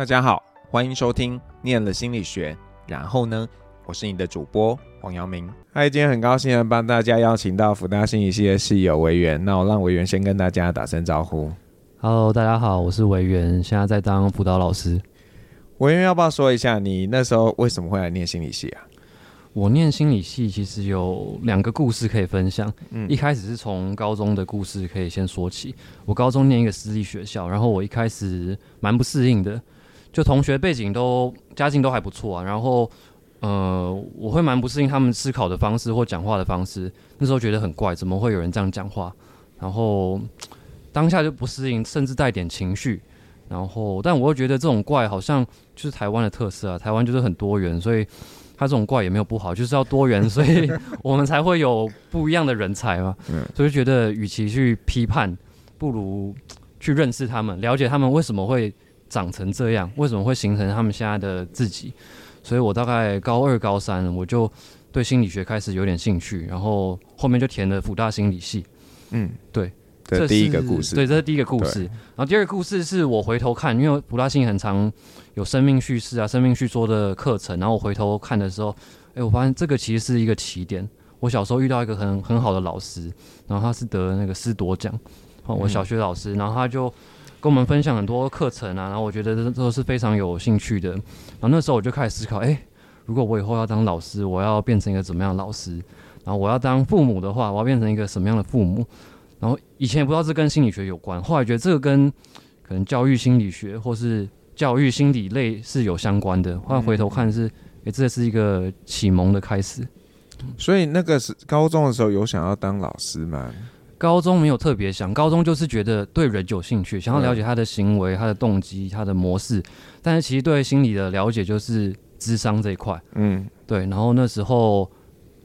大家好，欢迎收听《念了心理学》，然后呢，我是你的主播黄阳明。嗨，今天很高兴能帮大家邀请到福大心理系的室友维元，那我让维元先跟大家打声招呼。Hello，大家好，我是维元，现在在当辅导老师。维元要不要说一下，你那时候为什么会来念心理系啊？我念心理系其实有两个故事可以分享。嗯，一开始是从高中的故事可以先说起。我高中念一个私立学校，然后我一开始蛮不适应的。就同学背景都家境都还不错啊，然后呃，我会蛮不适应他们思考的方式或讲话的方式。那时候觉得很怪，怎么会有人这样讲话？然后当下就不适应，甚至带点情绪。然后，但我又觉得这种怪好像就是台湾的特色啊，台湾就是很多元，所以他这种怪也没有不好，就是要多元，所以我们才会有不一样的人才嘛。所以就觉得与其去批判，不如去认识他们，了解他们为什么会。长成这样，为什么会形成他们现在的自己？所以我大概高二、高三，我就对心理学开始有点兴趣，然后后面就填了辅大心理系。嗯，对，这是第一个故事。对，这是第一个故事。然后第二个故事是我回头看，因为辅大心理很常有生命叙事啊、生命叙说的课程，然后我回头看的时候，哎，我发现这个其实是一个起点。我小时候遇到一个很很好的老师，然后他是得那个师铎奖，我小学老师，然后他就。跟我们分享很多课程啊，然后我觉得这都是非常有兴趣的。然后那时候我就开始思考，哎，如果我以后要当老师，我要变成一个怎么样的老师？然后我要当父母的话，我要变成一个什么样的父母？然后以前也不知道这跟心理学有关，后来觉得这个跟可能教育心理学或是教育心理类是有相关的。后来回头看是，哎，这是一个启蒙的开始。所以那个是高中的时候有想要当老师吗？高中没有特别想，高中就是觉得对人有兴趣，想要了解他的行为、他的动机、他的模式。但是其实对心理的了解就是智商这一块。嗯，对。然后那时候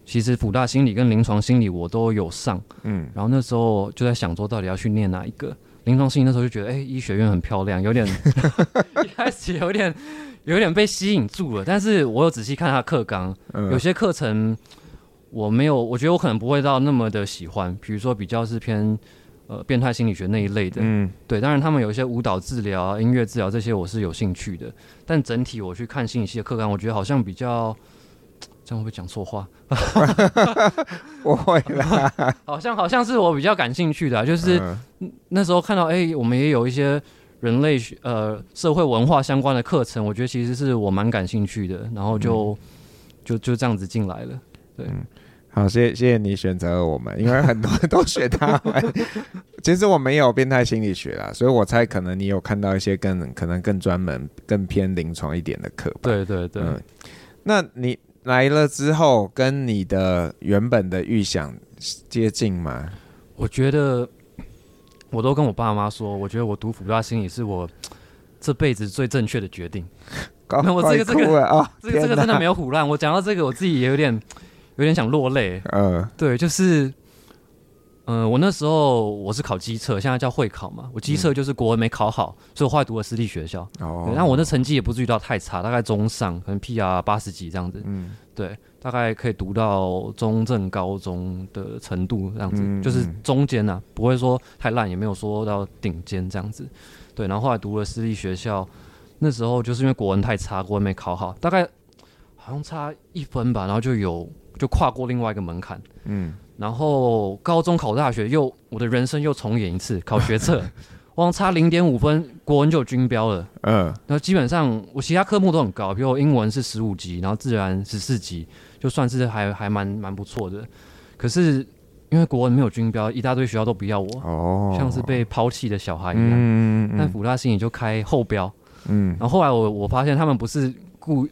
其实辅大心理跟临床心理我都有上。嗯，然后那时候就在想说，到底要去念哪一个？临床心理那时候就觉得，哎、欸，医学院很漂亮，有点 一开始有点有点被吸引住了。但是我有仔细看他课纲，有些课程。我没有，我觉得我可能不会到那么的喜欢，比如说比较是偏呃变态心理学那一类的，嗯，对，当然他们有一些舞蹈治疗啊、音乐治疗这些我是有兴趣的，但整体我去看心理系的课纲，我觉得好像比较这样会不会讲错话？不会啦，好像好像是我比较感兴趣的、啊，就是、嗯、那时候看到哎、欸，我们也有一些人类学呃社会文化相关的课程，我觉得其实是我蛮感兴趣的，然后就、嗯、就就这样子进来了，对。嗯好，谢谢谢谢你选择了我们，因为很多人都学他们。其实我没有变态心理学啦，所以我猜可能你有看到一些更可能更专门、更偏临床一点的课吧。对对对。嗯，那你来了之后，跟你的原本的预想接近吗？我觉得，我都跟我爸妈说，我觉得我读辅大心理是我这辈子最正确的决定。那我这个这个啊，这个这个真的没有胡乱。我讲到这个，我自己也有点。有点想落泪，嗯、呃，对，就是，嗯、呃，我那时候我是考机测，现在叫会考嘛，我机测就是国文没考好，嗯、所以我后来读了私立学校，哦，那我的成绩也不至于到太差，大概中上，可能 PR 八十几这样子，嗯，对，大概可以读到中正高中的程度这样子，嗯、就是中间呐、啊，不会说太烂，也没有说到顶尖这样子，对，然后后来读了私立学校，那时候就是因为国文太差，国文没考好，大概好像差一分吧，然后就有。就跨过另外一个门槛，嗯，然后高中考大学又我的人生又重演一次，考学测，我差零点五分，国文就有均标了，嗯，然后基本上我其他科目都很高，比如我英文是十五级，然后自然十四级，就算是还还蛮蛮不错的。可是因为国文没有军标，一大堆学校都不要我，哦，像是被抛弃的小孩一样。嗯，但辅大心理就开后标，嗯，然后后来我我发现他们不是故，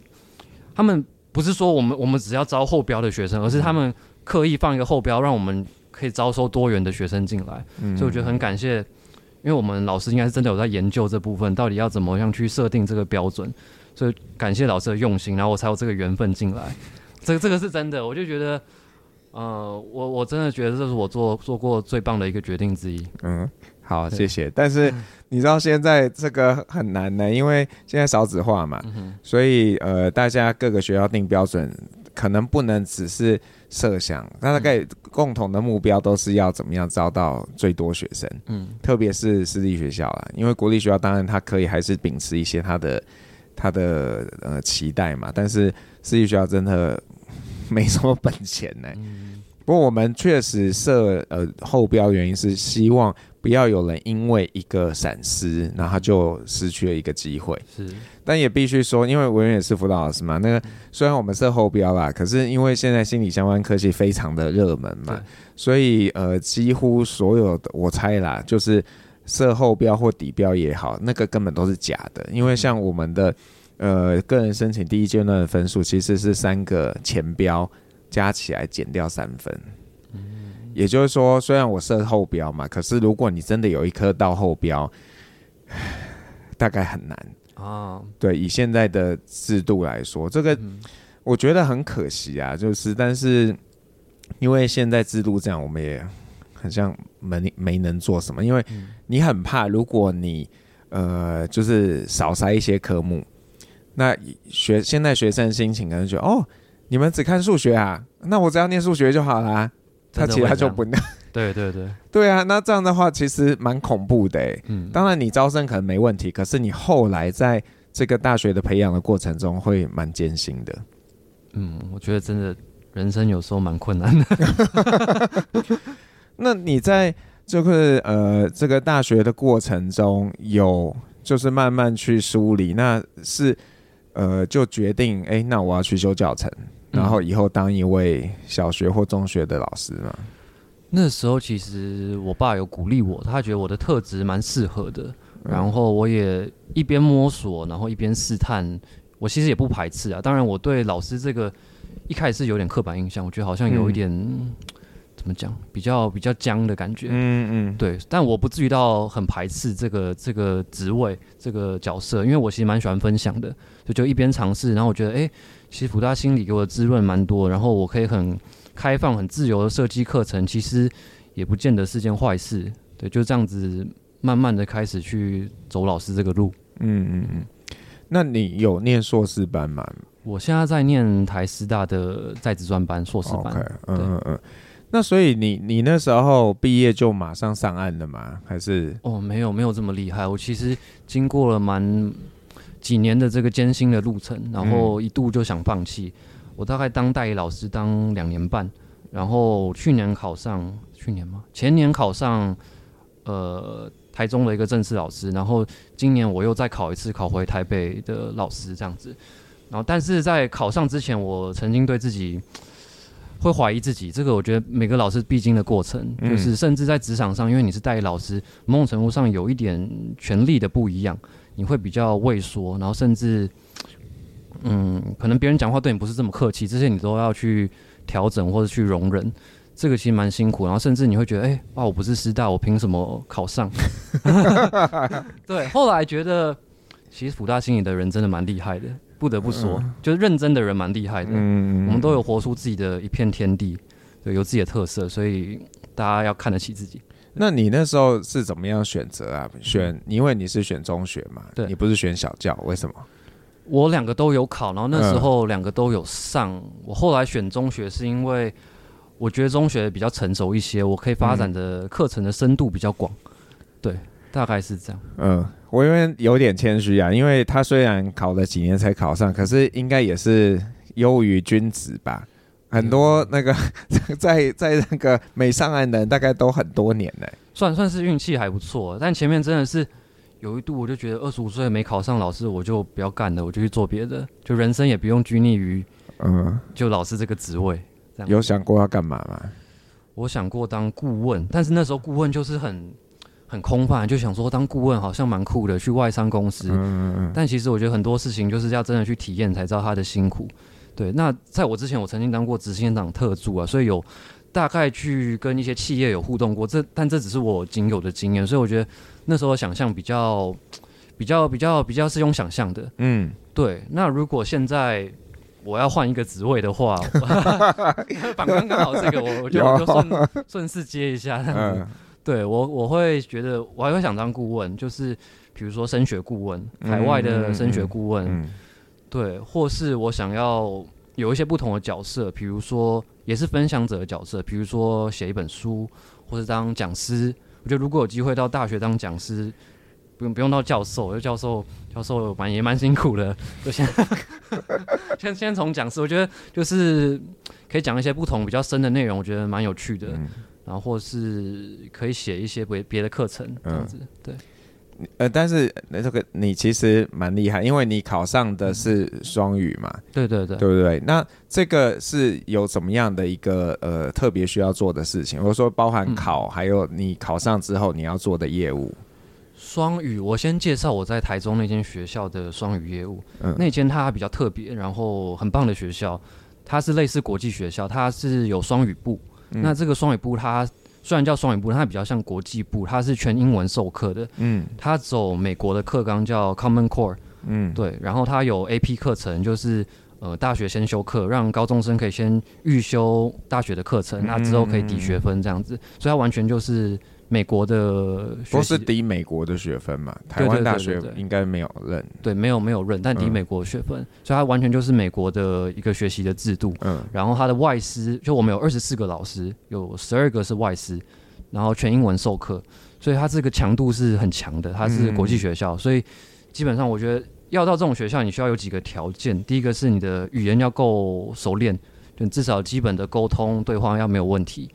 他们。不是说我们我们只要招后标的学生，而是他们刻意放一个后标，让我们可以招收多元的学生进来。嗯、所以我觉得很感谢，因为我们老师应该是真的有在研究这部分，到底要怎么样去设定这个标准。所以感谢老师的用心，然后我才有这个缘分进来。这个这个是真的，我就觉得，呃，我我真的觉得这是我做做过最棒的一个决定之一。嗯。好，谢谢。但是你知道现在这个很难呢，因为现在少子化嘛，嗯、所以呃，大家各个学校定标准可能不能只是设想，那大概共同的目标都是要怎么样招到最多学生，嗯，特别是私立学校啦，因为国立学校当然它可以还是秉持一些它的它的呃期待嘛，但是私立学校真的没什么本钱呢、不过我们确实设呃后标，原因是希望。不要有人因为一个闪失，然后就失去了一个机会。是，但也必须说，因为我也是辅导老师嘛。那个虽然我们设后标啦，可是因为现在心理相关科技非常的热门嘛，所以呃，几乎所有的我猜啦，就是设后标或底标也好，那个根本都是假的。因为像我们的呃个人申请第一阶段的分数，其实是三个前标加起来减掉三分。也就是说，虽然我设后标嘛，可是如果你真的有一科到后标，大概很难啊。对，以现在的制度来说，这个我觉得很可惜啊。就是，但是因为现在制度这样，我们也很像没没能做什么。因为你很怕，如果你呃，就是少塞一些科目，那学现在学生心情可能觉得哦，你们只看数学啊，那我只要念数学就好啦。他其他就不那，对对对，对啊，那这样的话其实蛮恐怖的哎。嗯，当然你招生可能没问题，可是你后来在这个大学的培养的过程中会蛮艰辛的。嗯，我觉得真的人生有时候蛮困难的。那你在就是呃这个大学的过程中有就是慢慢去梳理，那是呃就决定哎，那我要去修教程。然后以后当一位小学或中学的老师嘛。那时候其实我爸有鼓励我，他觉得我的特质蛮适合的。然后我也一边摸索，然后一边试探。我其实也不排斥啊。当然，我对老师这个一开始是有点刻板印象，我觉得好像有一点、嗯、怎么讲，比较比较僵的感觉。嗯嗯，对。但我不至于到很排斥这个这个职位这个角色，因为我其实蛮喜欢分享的，所以就一边尝试，然后我觉得哎。诶其实辅大心理给我的滋润蛮多，然后我可以很开放、很自由的设计课程，其实也不见得是件坏事。对，就这样子慢慢的开始去走老师这个路。嗯嗯嗯。那你有念硕士班吗？我现在在念台师大的在职专班硕士班。Okay, 嗯嗯嗯。那所以你你那时候毕业就马上上岸了吗？还是？哦，没有没有这么厉害。我其实经过了蛮。几年的这个艰辛的路程，然后一度就想放弃。嗯、我大概当代理老师当两年半，然后去年考上，去年吗？前年考上，呃，台中的一个正式老师，然后今年我又再考一次，考回台北的老师这样子。然后，但是在考上之前，我曾经对自己会怀疑自己。这个我觉得每个老师必经的过程，就是甚至在职场上，因为你是代理老师，某种程度上有一点权力的不一样。你会比较畏缩，然后甚至，嗯，可能别人讲话对你不是这么客气，这些你都要去调整或者去容忍，这个其实蛮辛苦。然后甚至你会觉得，哎、欸，哇，我不是师大，我凭什么考上？对，后来觉得，其实辅大心里的人真的蛮厉害的，不得不说，嗯、就是认真的人蛮厉害的。嗯，我们都有活出自己的一片天地，对，有自己的特色，所以大家要看得起自己。那你那时候是怎么样选择啊？选，因为你是选中学嘛，对，你不是选小教，为什么？我两个都有考，然后那时候两个都有上。嗯、我后来选中学是因为我觉得中学比较成熟一些，我可以发展的课程的深度比较广。嗯、对，大概是这样。嗯，我因为有点谦虚啊，因为他虽然考了几年才考上，可是应该也是优于君子吧。很多那个 在在那个没上岸的人，大概都很多年呢，算算是运气还不错。但前面真的是有一度，我就觉得二十五岁没考上老师，我就不要干了，我就去做别的，就人生也不用拘泥于嗯，就老师这个职位。这样有想过要干嘛吗？我想过当顾问，但是那时候顾问就是很很空泛，就想说当顾问好像蛮酷的，去外商公司。嗯嗯嗯。但其实我觉得很多事情就是要真的去体验才知道他的辛苦。对，那在我之前，我曾经当过执行长特助啊，所以有大概去跟一些企业有互动过。这，但这只是我仅有的经验，所以我觉得那时候想象比较、比较、比较、比较是用想象的。嗯，对。那如果现在我要换一个职位的话，反观刚好这个，我我就我就顺顺势接一下。嗯、对我我会觉得我还会想当顾问，就是比如说升学顾问，海外的升学顾问。嗯嗯嗯对，或是我想要有一些不同的角色，比如说也是分享者的角色，比如说写一本书，或是当讲师。我觉得如果有机会到大学当讲师，不用不用到教授，因为教授教授蛮也蛮辛苦的。就先 先先从讲师，我觉得就是可以讲一些不同比较深的内容，我觉得蛮有趣的。嗯、然后或是可以写一些别别的课程这样子，嗯、对。呃，但是那这个你其实蛮厉害，因为你考上的是双语嘛，对对对，对不对？那这个是有怎么样的一个呃特别需要做的事情，或者说包含考，嗯、还有你考上之后你要做的业务？双语，我先介绍我在台中那间学校的双语业务。嗯，那间它比较特别，然后很棒的学校，它是类似国际学校，它是有双语部。嗯、那这个双语部它。虽然叫双语部，它比较像国际部，它是全英文授课的。嗯，它走美国的课纲叫 Common Core。嗯，对，然后它有 AP 课程，就是呃大学先修课，让高中生可以先预修大学的课程，那之后可以抵学分这样子。所以它完全就是。美国的都是抵美国的学分嘛？台湾大学应该没有认，对，没有没有认，但抵美国的学分，嗯、所以它完全就是美国的一个学习的制度。嗯，然后它的外师，就我们有二十四个老师，有十二个是外师，然后全英文授课，所以它这个强度是很强的。它是国际学校，嗯、所以基本上我觉得要到这种学校，你需要有几个条件。第一个是你的语言要够熟练，就至少基本的沟通对话要没有问题。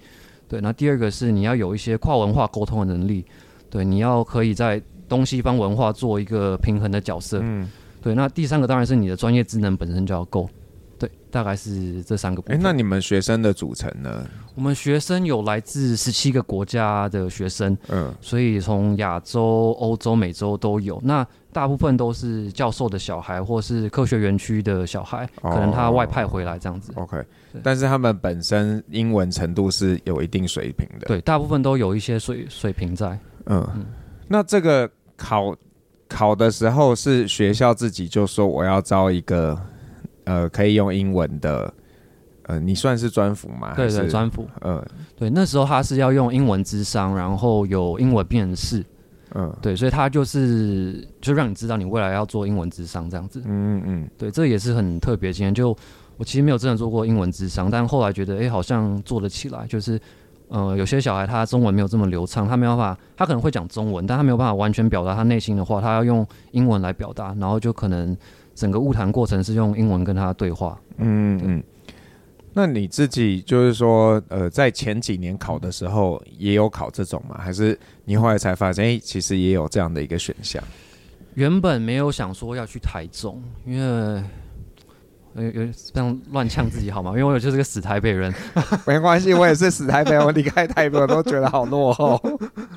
对，那第二个是你要有一些跨文化沟通的能力，对，你要可以在东西方文化做一个平衡的角色，嗯，对，那第三个当然是你的专业技能本身就要够，对，大概是这三个部分。诶，那你们学生的组成呢？我们学生有来自十七个国家的学生，嗯，所以从亚洲、欧洲、美洲都有。那大部分都是教授的小孩，或是科学园区的小孩，可能他外派回来这样子。Oh, OK，但是他们本身英文程度是有一定水平的。对，大部分都有一些水水平在。嗯，嗯，那这个考考的时候是学校自己就说我要招一个呃可以用英文的，呃，你算是专辅吗？对对，专辅。呃，对，那时候他是要用英文智商，然后有英文辨识。嗯，对，所以他就是就让你知道你未来要做英文智商这样子。嗯嗯嗯，对，这也是很特别。今天就我其实没有真的做过英文智商，但后来觉得哎、欸，好像做得起来。就是呃，有些小孩他中文没有这么流畅，他没有办法，他可能会讲中文，但他没有办法完全表达他内心的话，他要用英文来表达，然后就可能整个物谈过程是用英文跟他对话。嗯嗯。那你自己就是说，呃，在前几年考的时候也有考这种吗？还是你后来才发现，哎、欸，其实也有这样的一个选项？原本没有想说要去台中，因为有有这样乱呛自己好吗？因为我就是个死台北人。没关系，我也是死台北，我离开台北我都觉得好落后。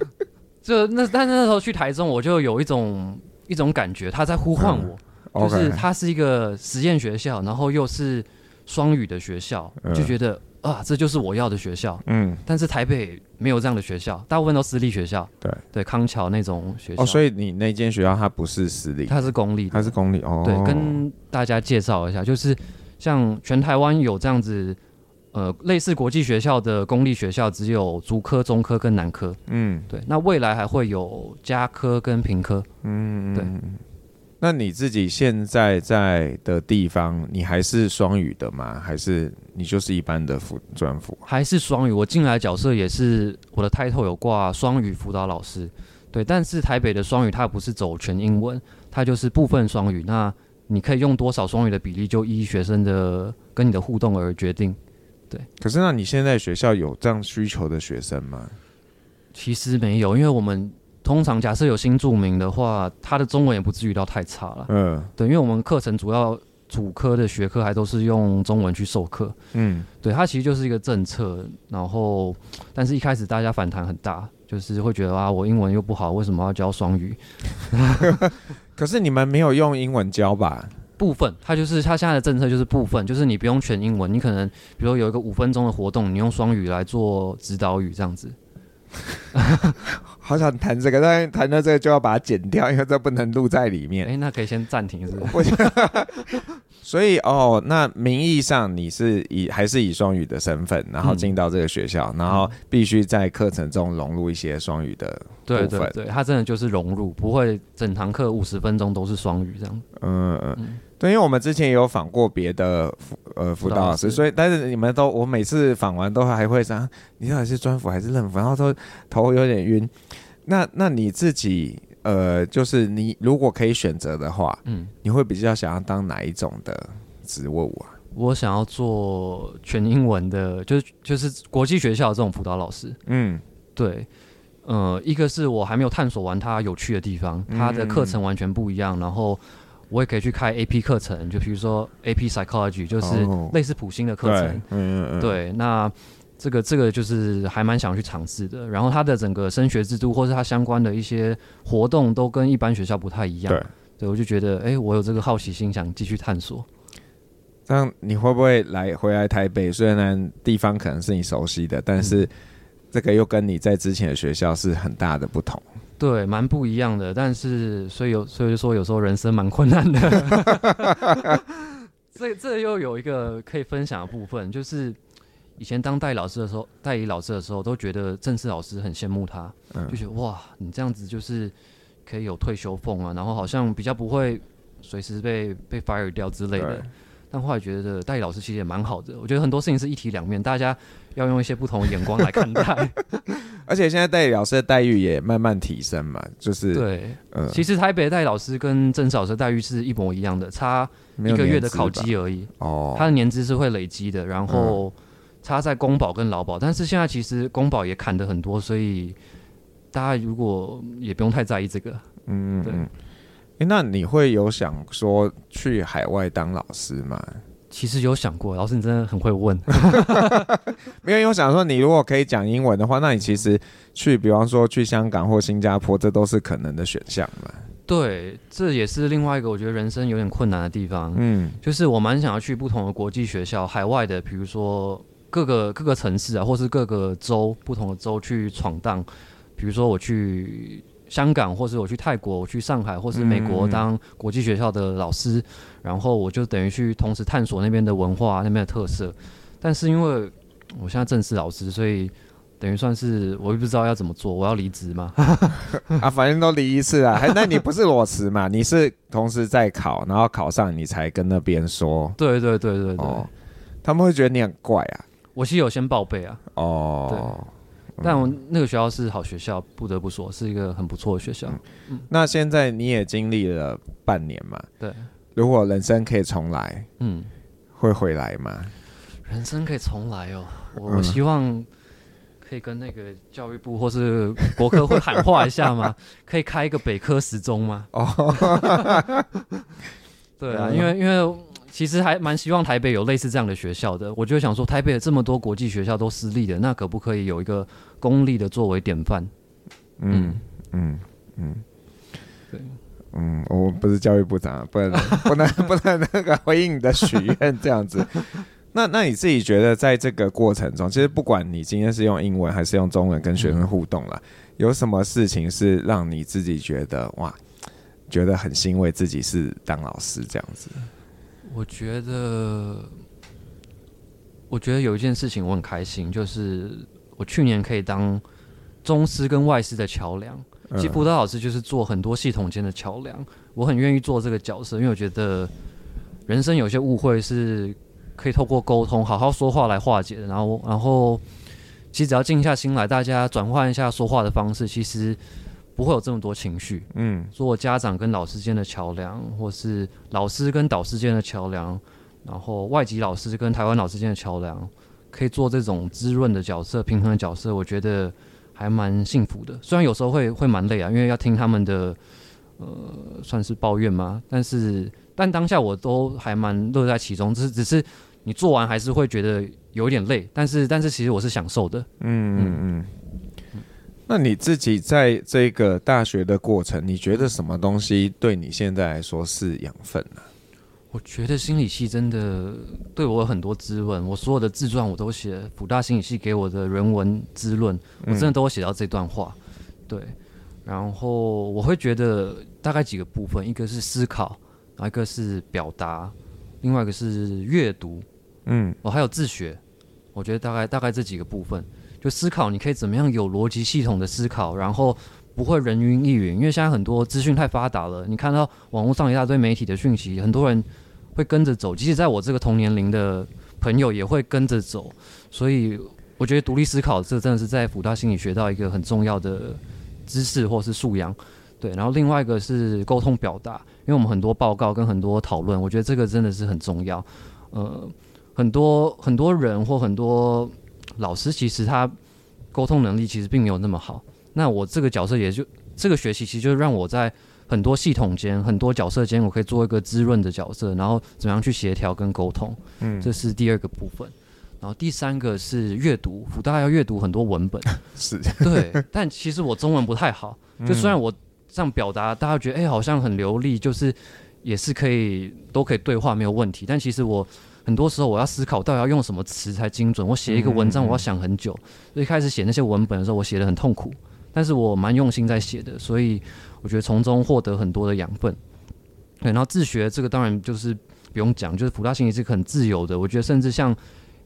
就那，但是那时候去台中，我就有一种一种感觉，他在呼唤我，嗯、就是它是一个实验学校，然后又是。双语的学校，就觉得、嗯、啊，这就是我要的学校。嗯，但是台北没有这样的学校，大部分都私立学校。对对，康桥那种学校。哦，所以你那间学校它不是私立，它是公立，它是公立。哦，对，跟大家介绍一下，就是像全台湾有这样子，呃，类似国际学校的公立学校，只有竹科、中科跟南科。嗯，对，那未来还会有加科跟平科。嗯，对。那你自己现在在的地方，你还是双语的吗？还是你就是一般的辅专辅？还是双语？我进来角色也是我的 title 有挂双语辅导老师，对。但是台北的双语它不是走全英文，它就是部分双语。那你可以用多少双语的比例，就依学生的跟你的互动而决定。对。可是那你现在学校有这样需求的学生吗？其实没有，因为我们。通常假设有新著名的话，他的中文也不至于到太差了。嗯，对，因为我们课程主要主科的学科还都是用中文去授课。嗯，对，它其实就是一个政策。然后，但是一开始大家反弹很大，就是会觉得啊，我英文又不好，为什么要教双语？可是你们没有用英文教吧？部分，它就是它现在的政策就是部分，就是你不用全英文，你可能比如说有一个五分钟的活动，你用双语来做指导语这样子。好想谈这个，但谈到这个就要把它剪掉，因为这不能录在里面。哎、欸，那可以先暂停，是不是？所以哦，那名义上你是以还是以双语的身份，然后进到这个学校，嗯、然后必须在课程中融入一些双语的部分。对对对，他真的就是融入，不会整堂课五十分钟都是双语这样。嗯嗯嗯，对，因为我们之前也有访过别的辅呃辅导老师，所以但是你们都我每次访完都还会想，你到底是专辅还是任辅，然后都头有点晕。那那你自己？呃，就是你如果可以选择的话，嗯，你会比较想要当哪一种的职务啊？我想要做全英文的，就是就是国际学校这种辅导老师。嗯，对，呃，一个是我还没有探索完它有趣的地方，它的课程完全不一样，然后我也可以去开 AP 课程，就比如说 AP Psychology，就是类似普星的课程。哦、嗯嗯嗯，对，那。这个这个就是还蛮想去尝试的，然后它的整个升学制度或是它相关的一些活动都跟一般学校不太一样。对，对我就觉得，哎，我有这个好奇心，想继续探索。这样你会不会来回来台北？虽然地方可能是你熟悉的，但是这个又跟你在之前的学校是很大的不同。对，蛮不一样的。但是所以有所以就说有时候人生蛮困难的。这这又有一个可以分享的部分，就是。以前当代理老师的时候，代理老师的时候，都觉得正式老师很羡慕他，嗯、就觉得哇，你这样子就是可以有退休俸啊，然后好像比较不会随时被被 fire 掉之类的。但后来觉得代理老师其实也蛮好的，我觉得很多事情是一体两面，大家要用一些不同的眼光来看待。而且现在代理老师的待遇也慢慢提升嘛，就是对，嗯，其实台北的代理老师跟正式老师的待遇是一模一样的，差一个月的考绩而已。哦，他的年资是会累积的，然后。嗯差在公保跟劳保，但是现在其实公保也砍得很多，所以大家如果也不用太在意这个。嗯，对。欸，那你会有想说去海外当老师吗？其实有想过，老师你真的很会问。没有，因为我想说，你如果可以讲英文的话，那你其实去，比方说去香港或新加坡，这都是可能的选项嘛。对，这也是另外一个我觉得人生有点困难的地方。嗯，就是我蛮想要去不同的国际学校，海外的，比如说。各个各个城市啊，或是各个州，不同的州去闯荡。比如说我去香港，或是我去泰国，我去上海，或是美国当国际学校的老师，嗯、然后我就等于去同时探索那边的文化、那边的特色。但是因为我现在正式老师，所以等于算是我也不知道要怎么做。我要离职吗？啊，反正都离一次啊。那你不是裸辞嘛？你是同时在考，然后考上你才跟那边说。对对对对对、哦，他们会觉得你很怪啊。我其实有先报备啊，哦，对，但我那个学校是好学校，不得不说是一个很不错的学校。嗯，那现在你也经历了半年嘛？对，如果人生可以重来，嗯，会回来吗？人生可以重来哦，我我希望可以跟那个教育部或是国科会喊话一下吗？可以开一个北科时中吗？哦，对啊，因为因为。其实还蛮希望台北有类似这样的学校的，我就想说，台北的这么多国际学校都私立的，那可不可以有一个公立的作为典范？嗯嗯嗯，对，嗯，我不是教育部长，不能 不能不能那个回应你的许愿这样子。那那你自己觉得，在这个过程中，其实不管你今天是用英文还是用中文跟学生互动了，嗯、有什么事情是让你自己觉得哇，觉得很欣慰自己是当老师这样子？我觉得，我觉得有一件事情我很开心，就是我去年可以当中师跟外师的桥梁。其实辅导老师就是做很多系统间的桥梁，我很愿意做这个角色，因为我觉得人生有些误会是可以透过沟通、好好说话来化解的。然后，然后其实只要静下心来，大家转换一下说话的方式，其实。不会有这么多情绪，嗯，做家长跟老师间的桥梁，或是老师跟导师间的桥梁，然后外籍老师跟台湾老师间的桥梁，可以做这种滋润的角色、平衡的角色，我觉得还蛮幸福的。虽然有时候会会蛮累啊，因为要听他们的，呃，算是抱怨嘛，但是但当下我都还蛮乐在其中，只是只是你做完还是会觉得有点累，但是但是其实我是享受的，嗯嗯嗯。嗯那你自己在这个大学的过程，你觉得什么东西对你现在来说是养分呢？我觉得心理系真的对我有很多滋润。我所有的自传我都写辅大心理系给我的人文滋润，我真的都会写到这段话。对，然后我会觉得大概几个部分，一个是思考，然后一个是表达，另外一个是阅读，嗯，哦，还有自学。我觉得大概大概这几个部分，就思考你可以怎么样有逻辑系统的思考，然后不会人云亦云。因为现在很多资讯太发达了，你看到网络上一大堆媒体的讯息，很多人会跟着走，即使在我这个同年龄的朋友也会跟着走。所以我觉得独立思考这真的是在辅大心理学到一个很重要的知识或是素养。对，然后另外一个是沟通表达，因为我们很多报告跟很多讨论，我觉得这个真的是很重要。呃，很多很多人或很多老师，其实他沟通能力其实并没有那么好。那我这个角色也就这个学习，其实就是让我在很多系统间、很多角色间，我可以做一个滋润的角色，然后怎么样去协调跟沟通。嗯，这是第二个部分。然后第三个是阅读，辅大要阅读很多文本，是，对。但其实我中文不太好，就虽然我。这样表达，大家觉得哎、欸，好像很流利，就是也是可以都可以对话没有问题。但其实我很多时候我要思考到底要用什么词才精准。我写一个文章，我要想很久。所以开始写那些文本的时候，我写的很痛苦，但是我蛮用心在写的，所以我觉得从中获得很多的养分。对，然后自学这个当然就是不用讲，就是普大心理是很自由的。我觉得甚至像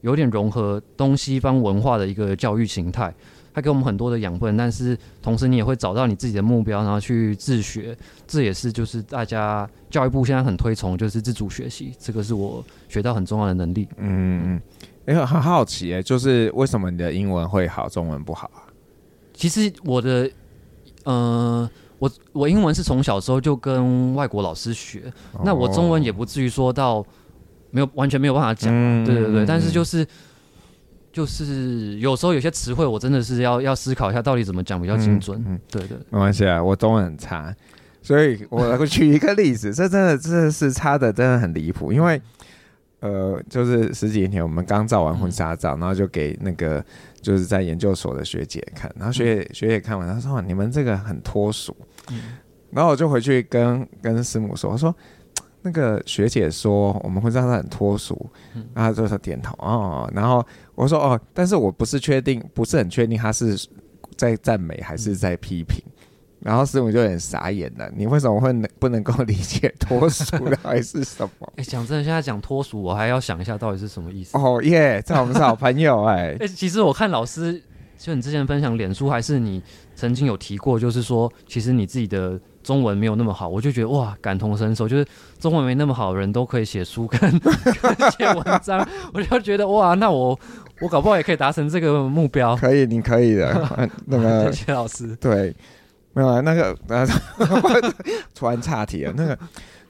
有点融合东西方文化的一个教育形态。他给我们很多的养分，但是同时你也会找到你自己的目标，然后去自学。这也是就是大家教育部现在很推崇，就是自主学习。这个是我学到很重要的能力。嗯嗯，哎、欸，很好奇哎，就是为什么你的英文会好，中文不好啊？其实我的，呃，我我英文是从小时候就跟外国老师学，哦、那我中文也不至于说到没有完全没有办法讲。嗯、对对对，但是就是。就是有时候有些词汇，我真的是要要思考一下，到底怎么讲比较精准。嗯，嗯对，对对，没关系啊，我中文很差，所以我来举一个例子，这真的真的是差的真的很离谱。因为呃，就是十几年前我们刚照完婚纱照，嗯、然后就给那个就是在研究所的学姐看，然后学姐、嗯、学姐看完，她说：“你们这个很脱俗。嗯”然后我就回去跟跟师母说：“我说。”那个学姐说我们会让她很脱俗，然后就是点头哦。然后我说哦，但是我不是确定，不是很确定她是在赞美还是在批评。然后师母就有点傻眼了，你为什么会能不能够理解脱俗的还是什么？哎，讲真的，现在讲脱俗，我还要想一下到底是什么意思。哦耶，这我们是好朋友哎。哎，其实我看老师，就你之前分享脸书，还是你曾经有提过，就是说其实你自己的。中文没有那么好，我就觉得哇，感同身受，就是中文没那么好的人都可以写书跟 写文章，我就觉得哇，那我我搞不好也可以达成这个目标。可以，你可以的。那个谢谢老师。对，没有啊，那个突然岔题了。那个，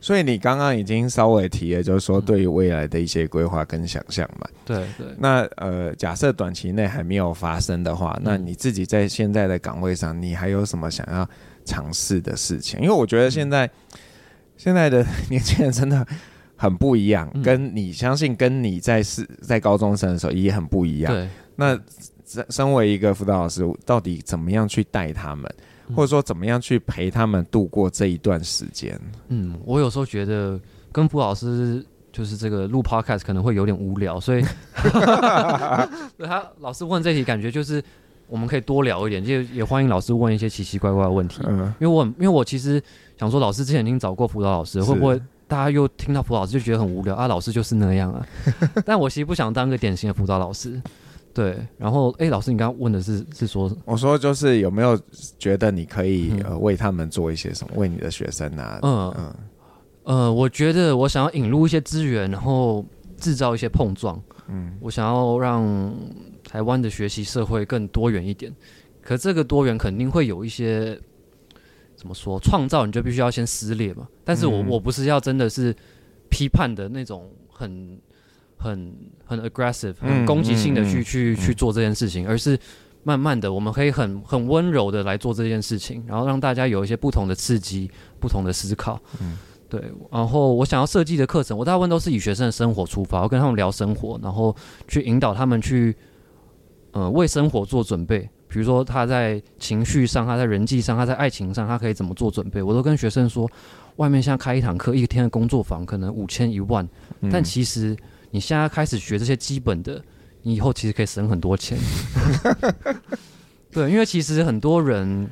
所以你刚刚已经稍微提了，就是说对于未来的一些规划跟想象嘛。对对。那呃，假设短期内还没有发生的话，那你自己在现在的岗位上，你还有什么想要？尝试的事情，因为我觉得现在、嗯、现在的年轻人真的很不一样，嗯、跟你相信跟你在是在高中生的时候也很不一样。对，那身身为一个辅导老师，到底怎么样去带他们，嗯、或者说怎么样去陪他们度过这一段时间？嗯，我有时候觉得跟辅导老师就是这个录 podcast 可能会有点无聊，所以 他老师问这题，感觉就是。我们可以多聊一点，就也欢迎老师问一些奇奇怪怪的问题。嗯，因为我因为我其实想说，老师之前已经找过辅导老师，会不会大家又听到辅导老师就觉得很无聊啊？老师就是那样啊。但我其实不想当个典型的辅导老师。对，然后哎，老师，你刚刚问的是是说，我说就是有没有觉得你可以呃为他们做一些什么，为你的学生啊？嗯嗯呃，我觉得我想要引入一些资源，然后制造一些碰撞。嗯，我想要让。台湾的学习社会更多元一点，可这个多元肯定会有一些怎么说？创造你就必须要先撕裂嘛。但是我我不是要真的是批判的那种很很很 aggressive、很攻击性的去去去做这件事情，而是慢慢的我们可以很很温柔的来做这件事情，然后让大家有一些不同的刺激、不同的思考。嗯，对。然后我想要设计的课程，我大部分都是以学生的生活出发，我跟他们聊生活，然后去引导他们去。呃，为生活做准备，比如说他在情绪上，他在人际上，他在爱情上，他可以怎么做准备？我都跟学生说，外面现在开一堂课，一天的工作坊可能五千一万，嗯、但其实你现在开始学这些基本的，你以后其实可以省很多钱。对，因为其实很多人，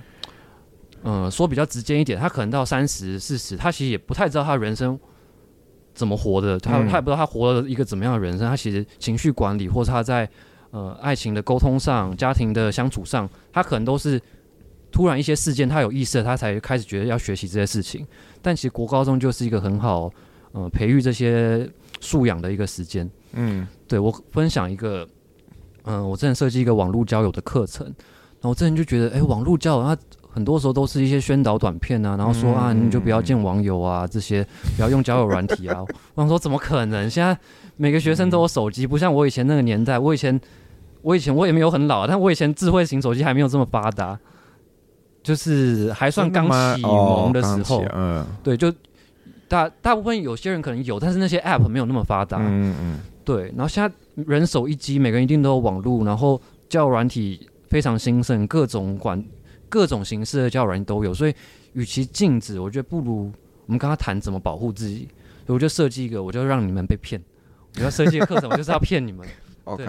呃，说比较直接一点，他可能到三十、四十，他其实也不太知道他人生怎么活的，他他也不知道他活了一个怎么样的人生，他其实情绪管理或者他在呃爱情的沟通上、家庭的相处上，他可能都是突然一些事件，他有意识了，他才开始觉得要学习这些事情。但其实国高中就是一个很好呃培育这些素养的一个时间。嗯，对，我分享一个，嗯、呃，我之前设计一个网络交友的课程，然后我之前就觉得，哎，网络交友它很多时候都是一些宣导短片啊，然后说啊，你就不要见网友啊，这些不要用交友软体啊。我想说，怎么可能？现在每个学生都有手机，不像我以前那个年代。我以前，我以前我也没有很老，但我以前智慧型手机还没有这么发达，就是还算刚启蒙的时候。嗯，对，就大大部分有些人可能有，但是那些 App 没有那么发达。嗯嗯。对，然后现在人手一机，每个人一定都有网络，然后交友软体非常兴盛，各种管。各种形式的交友软体都有，所以与其禁止，我觉得不如我们跟他谈怎么保护自己。所以我就设计一个，我就让你们被骗。我要设计的课程，我就是要骗你们。OK。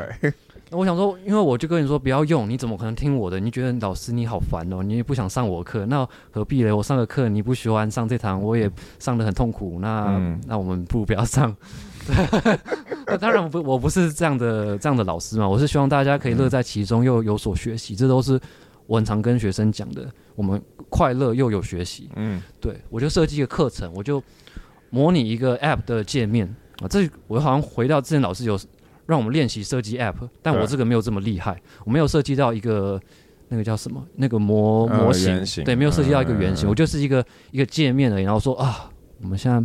那我想说，因为我就跟你说不要用，你怎么可能听我的？你觉得老师你好烦哦，你也不想上我课，那何必嘞？我上个课你不喜欢上这堂，我也上的很痛苦，那、嗯、那我们不如不要上。那当然不，我不是这样的这样的老师嘛，我是希望大家可以乐在其中又有所学习，这都是。我很常跟学生讲的，我们快乐又有学习。嗯，对，我就设计一个课程，我就模拟一个 App 的界面啊。这我好像回到之前老师有让我们练习设计 App，但我这个没有这么厉害，我没有设计到一个那个叫什么那个模模型，呃、型对，没有设计到一个原型，呃、我就是一个一个界面而已。然后说啊，我们现在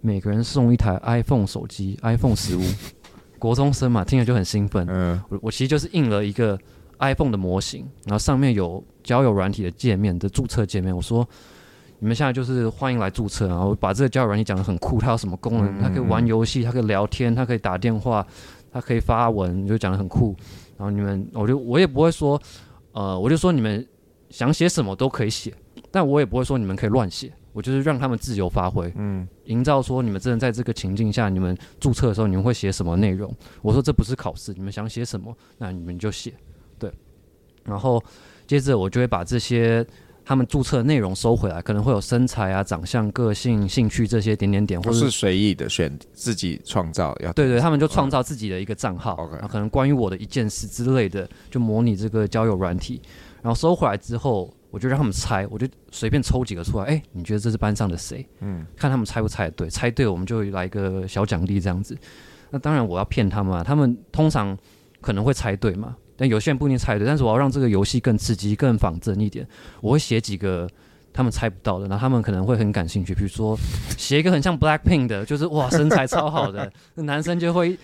每个人送一台 iPhone 手机，iPhone 十五，国中生嘛，听着就很兴奋。嗯、呃，我我其实就是印了一个。iPhone 的模型，然后上面有交友软体的界面的注册界面。我说，你们现在就是欢迎来注册，然后把这个交友软体讲得很酷，它有什么功能？它可以玩游戏，它可以聊天，它可以打电话，它可以发文，就讲的很酷。然后你们，我就我也不会说，呃，我就说你们想写什么都可以写，但我也不会说你们可以乱写。我就是让他们自由发挥，嗯，营造说你们真的在这个情境下，你们注册的时候你们会写什么内容？我说这不是考试，你们想写什么，那你们就写。对然后接着我就会把这些他们注册的内容收回来，可能会有身材啊、长相、个性、兴趣这些点点点，或是随意的选自己创造要对对，他们就创造自己的一个账号可能关于我的一件事之类的，就模拟这个交友软体，然后收回来之后，我就让他们猜，我就随便抽几个出来，哎，你觉得这是班上的谁？嗯，看他们猜不猜对，猜对我们就来一个小奖励这样子。那当然我要骗他们啊，他们通常可能会猜对嘛。但有些人不一定猜对，但是我要让这个游戏更刺激、更仿真一点。我会写几个他们猜不到的，然后他们可能会很感兴趣。比如说，写一个很像 Blackpink 的，就是哇身材超好的，那男生就会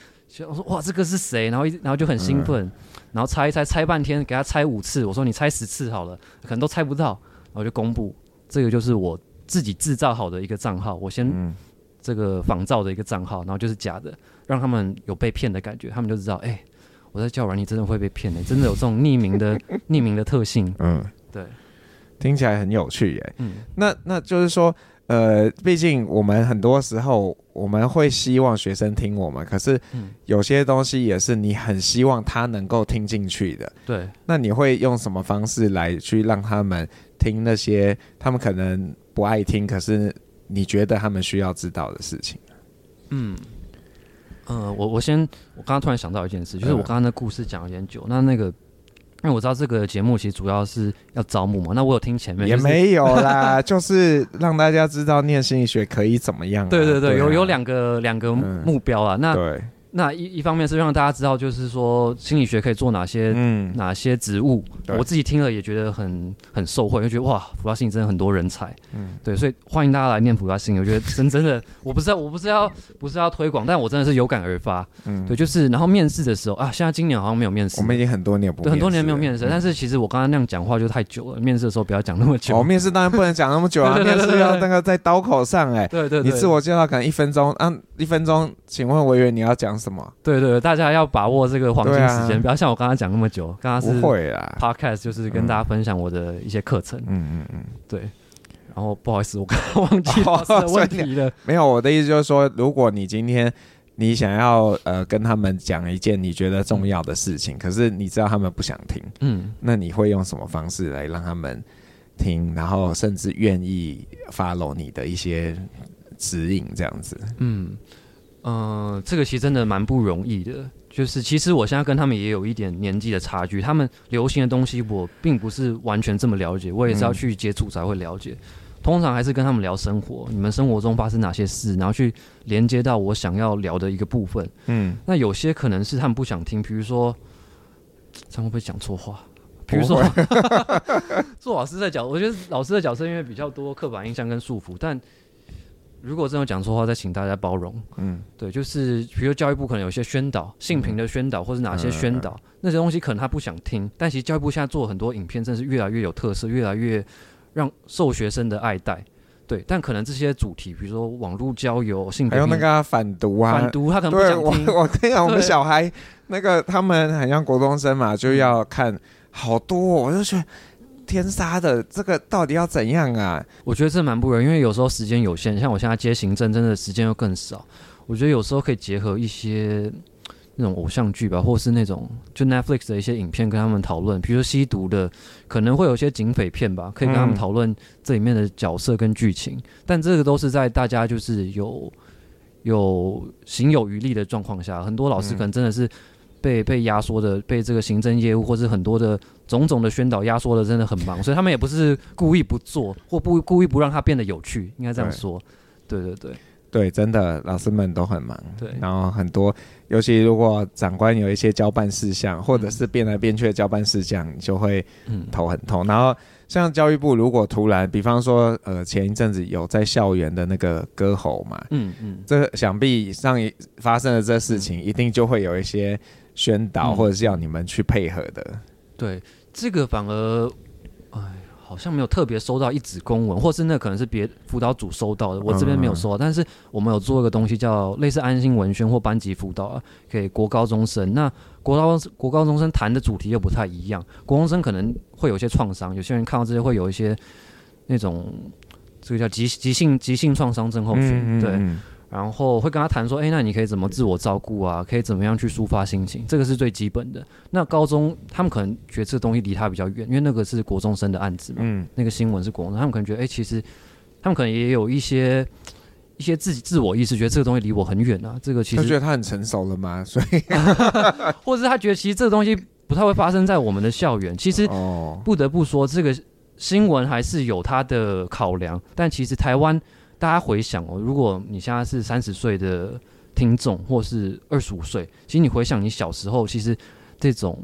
我说哇这个是谁？然后一然后就很兴奋，然后猜一猜，猜半天，给他猜五次。我说你猜十次好了，可能都猜不到，然后就公布这个就是我自己制造好的一个账号，我先这个仿造的一个账号，然后就是假的，让他们有被骗的感觉，他们就知道哎。欸我在交友软体真的会被骗的，真的有这种匿名的 匿名的特性。嗯，对，听起来很有趣耶。嗯，那那就是说，呃，毕竟我们很多时候我们会希望学生听我们，可是有些东西也是你很希望他能够听进去的。对，那你会用什么方式来去让他们听那些他们可能不爱听，可是你觉得他们需要知道的事情？嗯。嗯、呃，我我先，我刚刚突然想到一件事，就是我刚刚的故事讲了有点久，那那个，因为我知道这个节目其实主要是要招募嘛，那我有听前面、就是、也没有啦，就是让大家知道念心理学可以怎么样、啊。对对对，有有两个两个目标啊，嗯、那对。那一一方面是让大家知道，就是说心理学可以做哪些，嗯，哪些职务。我自己听了也觉得很很受惠，就觉得哇，辅大心理真的很多人才，嗯，对，所以欢迎大家来念辅大心理。我觉得真真的，我不是要我不是要不是要推广，但我真的是有感而发，嗯，对，就是然后面试的时候啊，现在今年好像没有面试，我们已经很多年不对，很多年没有面试，但是其实我刚刚那样讲话就太久了，面试的时候不要讲那么久。哦，面试当然不能讲那么久啊，面试要那个在刀口上，哎，对对，你自我介绍可能一分钟，啊，一分钟，请问委员你要讲什么？对对。大家要把握这个黄金时间，啊、不要像我刚刚讲那么久。刚刚是不会啊，Podcast 就是跟大家分享我的一些课程。嗯嗯嗯，嗯对。然后不好意思，我刚刚忘记问题了。没有，我的意思就是说，如果你今天你想要呃跟他们讲一件你觉得重要的事情，嗯、可是你知道他们不想听，嗯，那你会用什么方式来让他们听，然后甚至愿意 follow 你的一些指引这样子？嗯嗯、呃，这个其实真的蛮不容易的。就是其实我现在跟他们也有一点年纪的差距，他们流行的东西我并不是完全这么了解，我也是要去接触才会了解。嗯、通常还是跟他们聊生活，你们生活中发生哪些事，然后去连接到我想要聊的一个部分。嗯，那有些可能是他们不想听，比如说，他们会不会讲错话？比如说，做老师的角，我觉得老师的角色因为比较多刻板印象跟束缚，但。如果真的讲错话，再请大家包容。嗯，对，就是比如教育部可能有些宣导性平的宣导，或是哪些宣导、嗯、那些东西，可能他不想听。但其实教育部现在做很多影片，真是越来越有特色，越来越让受学生的爱戴。对，但可能这些主题，比如说网络交友、性平，还有那个反毒啊，反毒他可能不想听。我我跟你讲，我们小孩那个他们很像国中生嘛，就要看好多、哦，我就觉得。天杀的，这个到底要怎样啊？我觉得这蛮不容易，因为有时候时间有限，像我现在接行政，真的时间又更少。我觉得有时候可以结合一些那种偶像剧吧，或是那种就 Netflix 的一些影片，跟他们讨论。比如说吸毒的，可能会有一些警匪片吧，可以跟他们讨论这里面的角色跟剧情。嗯、但这个都是在大家就是有有行有余力的状况下，很多老师可能真的是。被被压缩的，被这个行政业务或是很多的种种的宣导压缩的，真的很忙，所以他们也不是故意不做，或不故意不让它变得有趣，应该这样说。对对对对，真的老师们都很忙。对，然后很多，尤其如果长官有一些交办事项，或者是变来变去的交办事项，你就会头很痛。嗯、然后像教育部，如果突然，比方说，呃，前一阵子有在校园的那个割喉嘛，嗯嗯，这想必上一发生的这事情，一定就会有一些。宣导或者是要你们去配合的，嗯、对这个反而，哎，好像没有特别收到一纸公文，或是那可能是别辅导组收到的，我这边没有收到。嗯、但是我们有做一个东西叫类似安心文宣或班级辅导啊，给国高中生。那国高国高中生谈的主题又不太一样，国中生可能会有一些创伤，有些人看到这些会有一些那种这个叫急急性急性创伤症候群，嗯嗯嗯对。然后会跟他谈说，哎，那你可以怎么自我照顾啊？可以怎么样去抒发心情？这个是最基本的。那高中他们可能觉得这个东西离他比较远，因为那个是国中生的案子嘛。嗯。那个新闻是国中生，他们可能觉得，哎，其实他们可能也有一些一些自己自我意识，觉得这个东西离我很远啊。这个其实他觉得他很成熟了吗？所以，或者是他觉得其实这个东西不太会发生在我们的校园。其实不得不说，这个新闻还是有它的考量。但其实台湾。大家回想哦，如果你现在是三十岁的听众，或是二十五岁，其实你回想你小时候，其实这种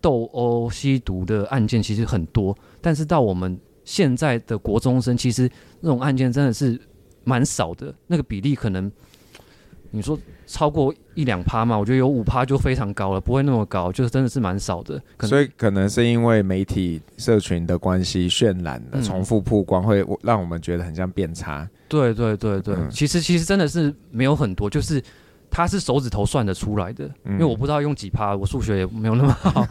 斗殴、吸毒的案件其实很多。但是到我们现在的国中生，其实那种案件真的是蛮少的，那个比例可能。你说超过一两趴嘛？我觉得有五趴就非常高了，不会那么高，就是真的是蛮少的。所以可能是因为媒体社群的关系，渲染的重复曝光，会让我们觉得很像变差。对对对对，嗯、其实其实真的是没有很多，就是他是手指头算得出来的，嗯、因为我不知道用几趴，我数学也没有那么好。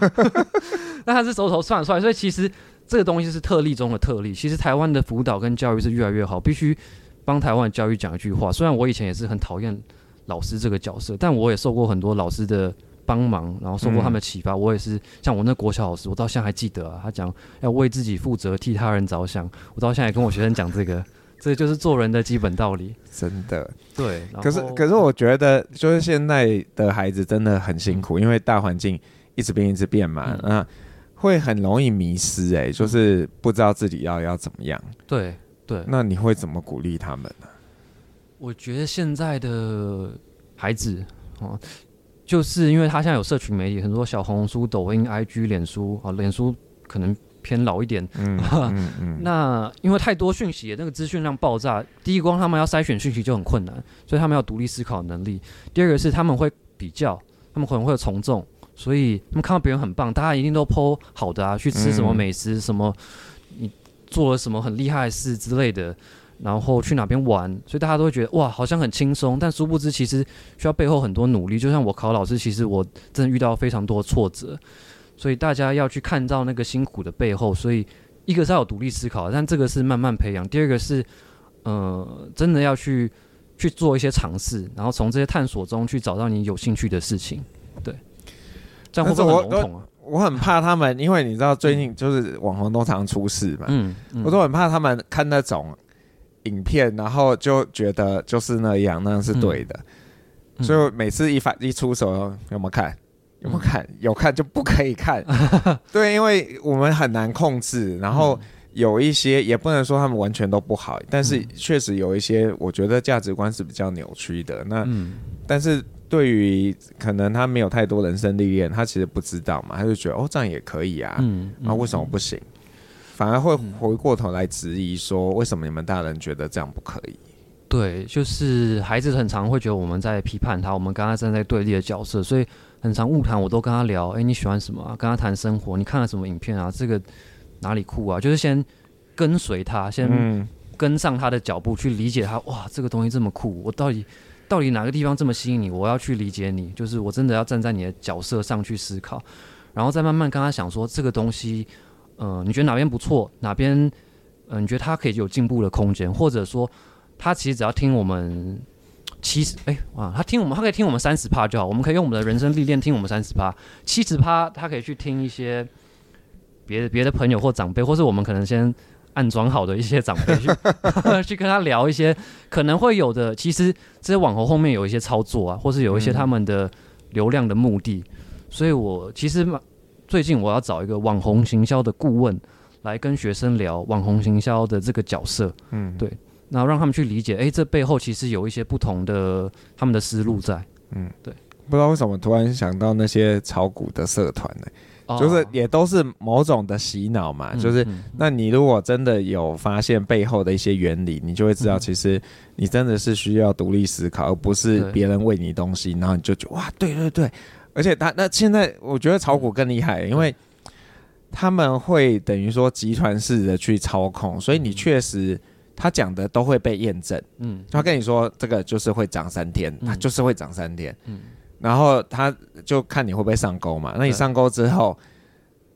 那他是手指头算得出来，所以其实这个东西是特例中的特例。其实台湾的辅导跟教育是越来越好，必须帮台湾的教育讲一句话。虽然我以前也是很讨厌。老师这个角色，但我也受过很多老师的帮忙，然后受过他们的启发。嗯、我也是像我那国小老师，我到现在还记得啊。他讲要为自己负责，替他人着想。我到现在也跟我学生讲这个，这就是做人的基本道理。真的，对。可是，可是我觉得，就是现在的孩子真的很辛苦，嗯、因为大环境一直变，一直变嘛，嗯、那会很容易迷失、欸。哎，就是不知道自己要要怎么样。对对。那你会怎么鼓励他们呢？我觉得现在的孩子哦，就是因为他现在有社群媒体，很多小红书、抖音、IG、脸书啊，脸书可能偏老一点。嗯嗯嗯。那因为太多讯息，那个资讯量爆炸。第一，光他们要筛选讯息就很困难，所以他们要独立思考能力。第二个是他们会比较，他们可能会有从众，所以他们看到别人很棒，大家一定都 po 好的啊，去吃什么美食，嗯、什么你做了什么很厉害的事之类的。然后去哪边玩，所以大家都会觉得哇，好像很轻松，但殊不知其实需要背后很多努力。就像我考老师，其实我真的遇到非常多挫折，所以大家要去看到那个辛苦的背后。所以一个是要有独立思考，但这个是慢慢培养；第二个是，呃，真的要去去做一些尝试，然后从这些探索中去找到你有兴趣的事情。对，这样会不会很笼统啊？我很怕他们，因为你知道最近就是网红都常出事嘛，嗯，嗯我都很怕他们看那种。影片，然后就觉得就是那样，那样是对的。嗯、所以每次一发一出手，有没有看？有没有看？嗯、有看就不可以看。对，因为我们很难控制。然后有一些也不能说他们完全都不好，但是确实有一些，我觉得价值观是比较扭曲的。那，嗯、但是对于可能他没有太多人生历练，他其实不知道嘛，他就觉得哦这样也可以啊，嗯，那、嗯、为什么不行？反而会回过头来质疑说，为什么你们大人觉得这样不可以？对，就是孩子很常会觉得我们在批判他，我们跟他站在对立的角色，所以很常误谈，我都跟他聊，哎，你喜欢什么啊？跟他谈生活，你看了什么影片啊？这个哪里酷啊？就是先跟随他，先跟上他的脚步去理解他。哇，这个东西这么酷，我到底到底哪个地方这么吸引你？我要去理解你，就是我真的要站在你的角色上去思考，然后再慢慢跟他想说这个东西。嗯、呃，你觉得哪边不错？哪边，嗯、呃，你觉得他可以有进步的空间？或者说，他其实只要听我们七十，哎，哇，他听我们，他可以听我们三十趴就好。我们可以用我们的人生历练听我们三十趴，七十趴他可以去听一些别的别的朋友或长辈，或是我们可能先安装好的一些长辈去 去跟他聊一些可能会有的。其实这些网红后面有一些操作啊，或是有一些他们的流量的目的。嗯、所以我其实最近我要找一个网红行销的顾问来跟学生聊网红行销的这个角色，嗯，对，然后让他们去理解，哎，这背后其实有一些不同的他们的思路在，嗯，对，不知道为什么突然想到那些炒股的社团呢？哦、就是也都是某种的洗脑嘛，嗯、就是那你如果真的有发现背后的一些原理，你就会知道，其实你真的是需要独立思考，而不是别人喂你东西，然后你就觉得哇，对对对。而且他那现在，我觉得炒股更厉害，因为他们会等于说集团式的去操控，所以你确实他讲的都会被验证。嗯，他跟你说这个就是会涨三天，他就是会涨三天。嗯，然后他就看你会不会上钩嘛。那你上钩之后，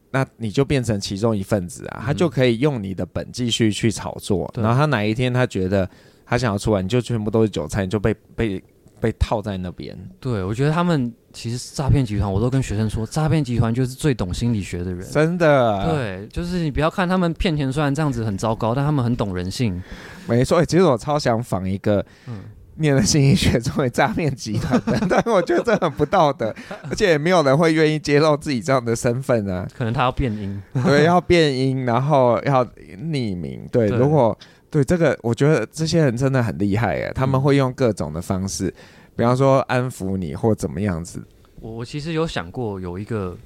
那你就变成其中一份子啊，他就可以用你的本继续去炒作。然后他哪一天他觉得他想要出来，你就全部都是韭菜，你就被被。被套在那边，对，我觉得他们其实诈骗集团，我都跟学生说，诈骗集团就是最懂心理学的人，真的。对，就是你不要看他们骗钱，虽然这样子很糟糕，但他们很懂人性。没错，其实我超想仿一个，嗯，念了心理学作为诈骗集团的，但我觉得这很不道德，而且也没有人会愿意揭露自己这样的身份啊。可能他要变音，对，要变音，然后要匿名。对，对如果。对这个，我觉得这些人真的很厉害哎，他们会用各种的方式，嗯、比方说安抚你或怎么样子。我我其实有想过有一个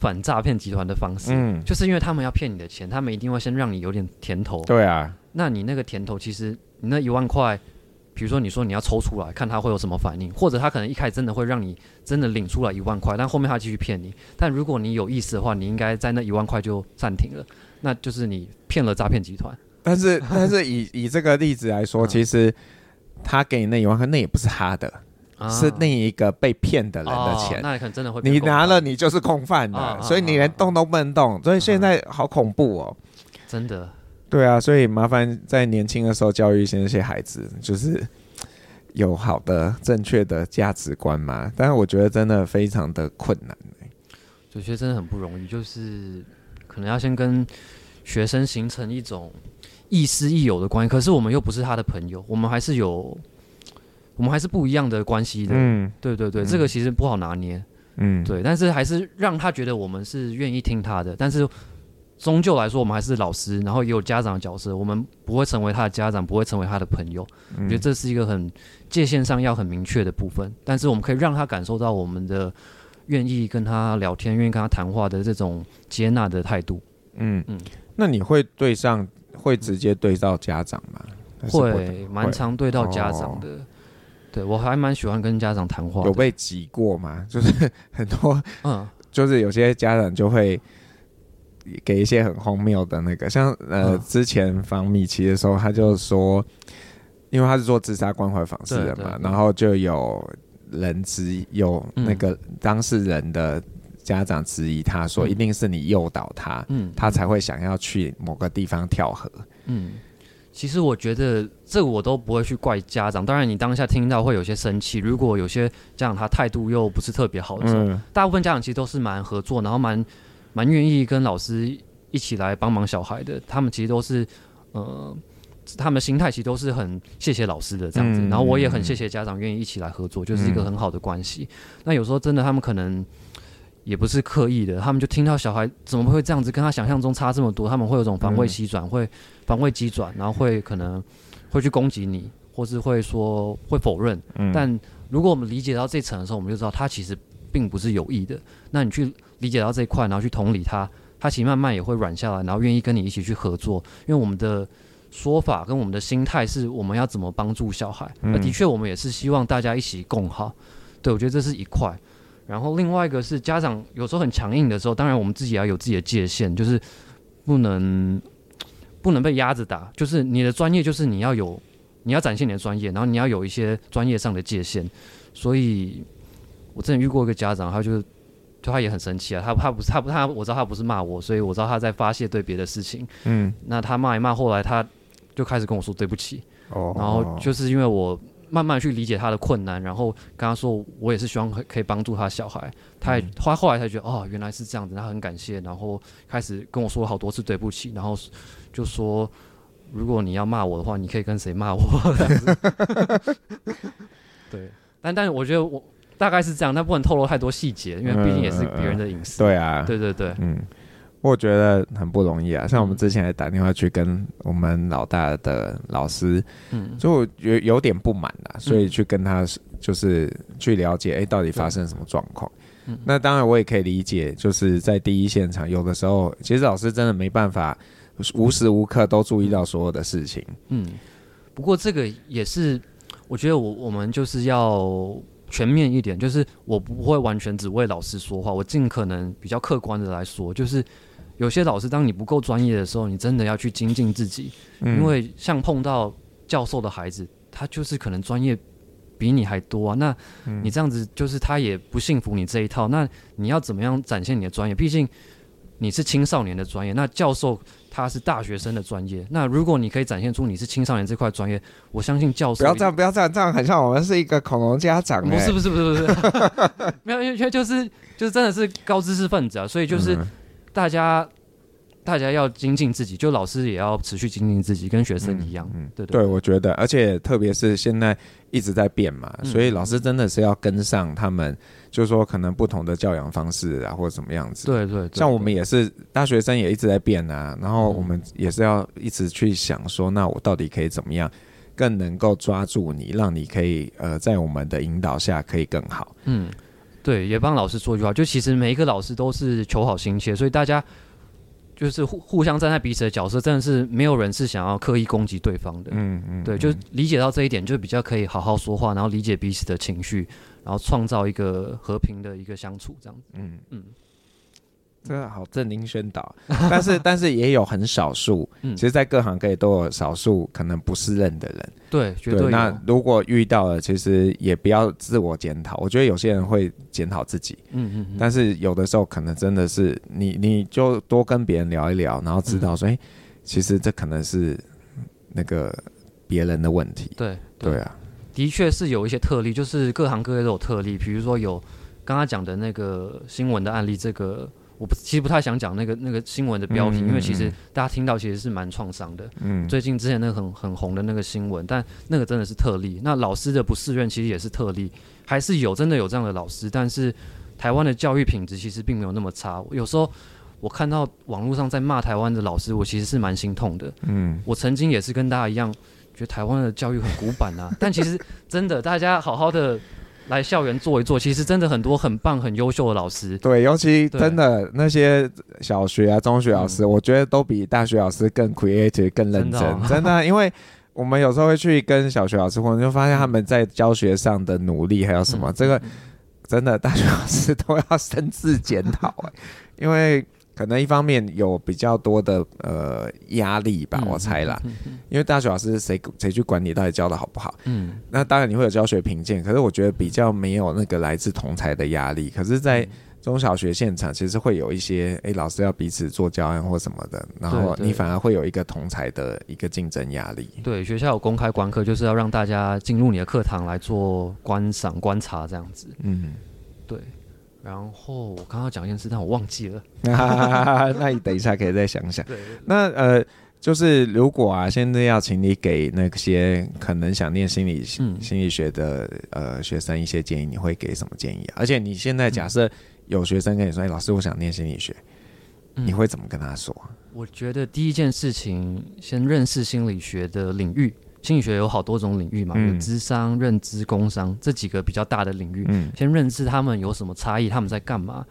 反诈骗集团的方式，嗯，就是因为他们要骗你的钱，他们一定会先让你有点甜头。对啊，那你那个甜头，其实你那一万块，比如说你说你要抽出来看他会有什么反应，或者他可能一开始真的会让你真的领出来一万块，但后面他继续骗你。但如果你有意思的话，你应该在那一万块就暂停了，那就是你骗了诈骗集团。但是，但是以以这个例子来说，其实他给你那一万块，那也不是他的，是另一个被骗的人的钱。那可能真的会，你拿了，你就是共犯的，所以你连动都不能动。所以现在好恐怖哦，真的。对啊，所以麻烦在年轻的时候教育一些那些孩子，就是有好的、正确的价值观嘛。但是我觉得真的非常的困难，我觉得真的很不容易，就是可能要先跟学生形成一种。亦师亦友的关系，可是我们又不是他的朋友，我们还是有，我们还是不一样的关系的。嗯，对对对，嗯、这个其实不好拿捏。嗯，对，但是还是让他觉得我们是愿意听他的。但是终究来说，我们还是老师，然后也有家长的角色，我们不会成为他的家长，不会成为他的朋友。嗯、我觉得这是一个很界限上要很明确的部分。但是我们可以让他感受到我们的愿意跟他聊天、愿意跟他谈话的这种接纳的态度。嗯嗯，嗯那你会对上？会直接对到家长吗？会，蛮常对到家长的。哦、对，我还蛮喜欢跟家长谈话。有被挤过吗？就是很多，嗯，就是有些家长就会给一些很荒谬的那个，像呃，嗯、之前访米奇的时候，他就说，因为他是做自杀关怀访视的嘛，然后就有人质有那个当事人的。家长质疑他说：“一定是你诱导他，嗯，他才会想要去某个地方跳河。”嗯，其实我觉得这个我都不会去怪家长。当然，你当下听到会有些生气。如果有些家长他态度又不是特别好的时候，嗯，大部分家长其实都是蛮合作，然后蛮蛮愿意跟老师一起来帮忙小孩的。他们其实都是呃他们心态其实都是很谢谢老师的这样子，嗯、然后我也很谢谢家长愿意一起来合作，就是一个很好的关系。嗯、那有时候真的他们可能也不是刻意的，他们就听到小孩怎么会这样子，跟他想象中差这么多，他们会有种防卫机转，嗯、会防卫机转，然后会可能会去攻击你，或是会说会否认。嗯、但如果我们理解到这层的时候，我们就知道他其实并不是有意的。那你去理解到这一块，然后去同理他，他其实慢慢也会软下来，然后愿意跟你一起去合作，因为我们的。说法跟我们的心态是我们要怎么帮助小孩？那、嗯、的确，我们也是希望大家一起共好。对，我觉得这是一块。然后另外一个是家长有时候很强硬的时候，当然我们自己也要有自己的界限，就是不能不能被压着打。就是你的专业，就是你要有你要展现你的专业，然后你要有一些专业上的界限。所以我之前遇过一个家长，他就是就他也很生气啊，他他不是他不他我知道他不是骂我，所以我知道他在发泄对别的事情。嗯，那他骂一骂，后来他。就开始跟我说对不起，oh, 然后就是因为我慢慢去理解他的困难，然后跟他说我也是希望可以帮助他小孩，他也他后来才觉得哦原来是这样子，他很感谢，然后开始跟我说好多次对不起，然后就说如果你要骂我的话，你可以跟谁骂我这样子。对，但但是我觉得我大概是这样，但不能透露太多细节，因为毕竟也是别人的隐私。对啊，对对对，嗯。我觉得很不容易啊，像我们之前还打电话去跟我们老大的老师，嗯，就有有点不满啦，所以去跟他就是去了解，哎、欸，到底发生什么状况？嗯，那当然我也可以理解，就是在第一现场，有的时候其实老师真的没办法无时无刻都注意到所有的事情。嗯，不过这个也是，我觉得我我们就是要全面一点，就是我不会完全只为老师说话，我尽可能比较客观的来说，就是。有些老师，当你不够专业的时候，你真的要去精进自己，嗯、因为像碰到教授的孩子，他就是可能专业比你还多啊。那你这样子，就是他也不信服你这一套。那你要怎么样展现你的专业？毕竟你是青少年的专业，那教授他是大学生的专业。那如果你可以展现出你是青少年这块专业，我相信教授不要这样，不要这样，这样很像我们是一个恐龙家长、欸。不是不是不是不是，没有，因为就是就是真的是高知识分子啊，所以就是。嗯大家，大家要精进自己，就老师也要持续精进自己，跟学生一样。嗯，嗯对对，对，我觉得，而且特别是现在一直在变嘛，嗯、所以老师真的是要跟上他们，就是说可能不同的教养方式啊，或者怎么样子。对对，像我们也是大学生，也一直在变啊，然后我们也是要一直去想说，那我到底可以怎么样，更能够抓住你，让你可以呃，在我们的引导下可以更好。嗯。对，也帮老师说一句话，就其实每一个老师都是求好心切，所以大家就是互互相站在彼此的角色，真的是没有人是想要刻意攻击对方的。嗯嗯，嗯对，就理解到这一点，就比较可以好好说话，然后理解彼此的情绪，然后创造一个和平的一个相处，这样子。嗯嗯。嗯真的好正经宣导，但是但是也有很少数，嗯、其实，在各行各业都有少数可能不适任的人。对，绝对，对。那如果遇到了，其实也不要自我检讨。我觉得有些人会检讨自己，嗯嗯，嗯但是有的时候可能真的是你，你就多跟别人聊一聊，然后知道说，哎、嗯欸，其实这可能是那个别人的问题。对对，对啊，的确是有一些特例，就是各行各业都有特例。比如说有刚刚讲的那个新闻的案例，这个。我不其实不太想讲那个那个新闻的标题，因为其实大家听到其实是蛮创伤的。嗯，最近之前那个很很红的那个新闻，但那个真的是特例。那老师的不适任其实也是特例，还是有真的有这样的老师，但是台湾的教育品质其实并没有那么差。有时候我看到网络上在骂台湾的老师，我其实是蛮心痛的。嗯，我曾经也是跟大家一样，觉得台湾的教育很古板啊，但其实真的 大家好好的。来校园坐一坐，其实真的很多很棒、很优秀的老师。对，尤其真的那些小学啊、中学老师，嗯、我觉得都比大学老师更 creative、更认真。真的，哦、真的，因为我们有时候会去跟小学老师混，就发现他们在教学上的努力，还有什么，嗯、这个真的大学老师都要深自检讨哎，因为。可能一方面有比较多的呃压力吧，我猜啦，因为大学老师谁谁去管你到底教的好不好？嗯，那当然你会有教学评鉴，可是我觉得比较没有那个来自同才的压力。可是，在中小学现场，其实会有一些哎、欸，老师要彼此做教案或什么的，然后你反而会有一个同才的一个竞争压力。对，学校有公开观课，就是要让大家进入你的课堂来做观赏、观察这样子。嗯，对。然后我刚刚讲一件事，但我忘记了。那你等一下可以再想想。那呃，就是如果啊，现在要请你给那些可能想念心理、嗯、心理学的呃学生一些建议，你会给什么建议啊？而且你现在假设有学生跟你说：“哎、嗯，老师，我想念心理学。”你会怎么跟他说？我觉得第一件事情，先认识心理学的领域。心理学有好多种领域嘛，有智商、认知、工商这几个比较大的领域。嗯，先认识他们有什么差异，他们在干嘛？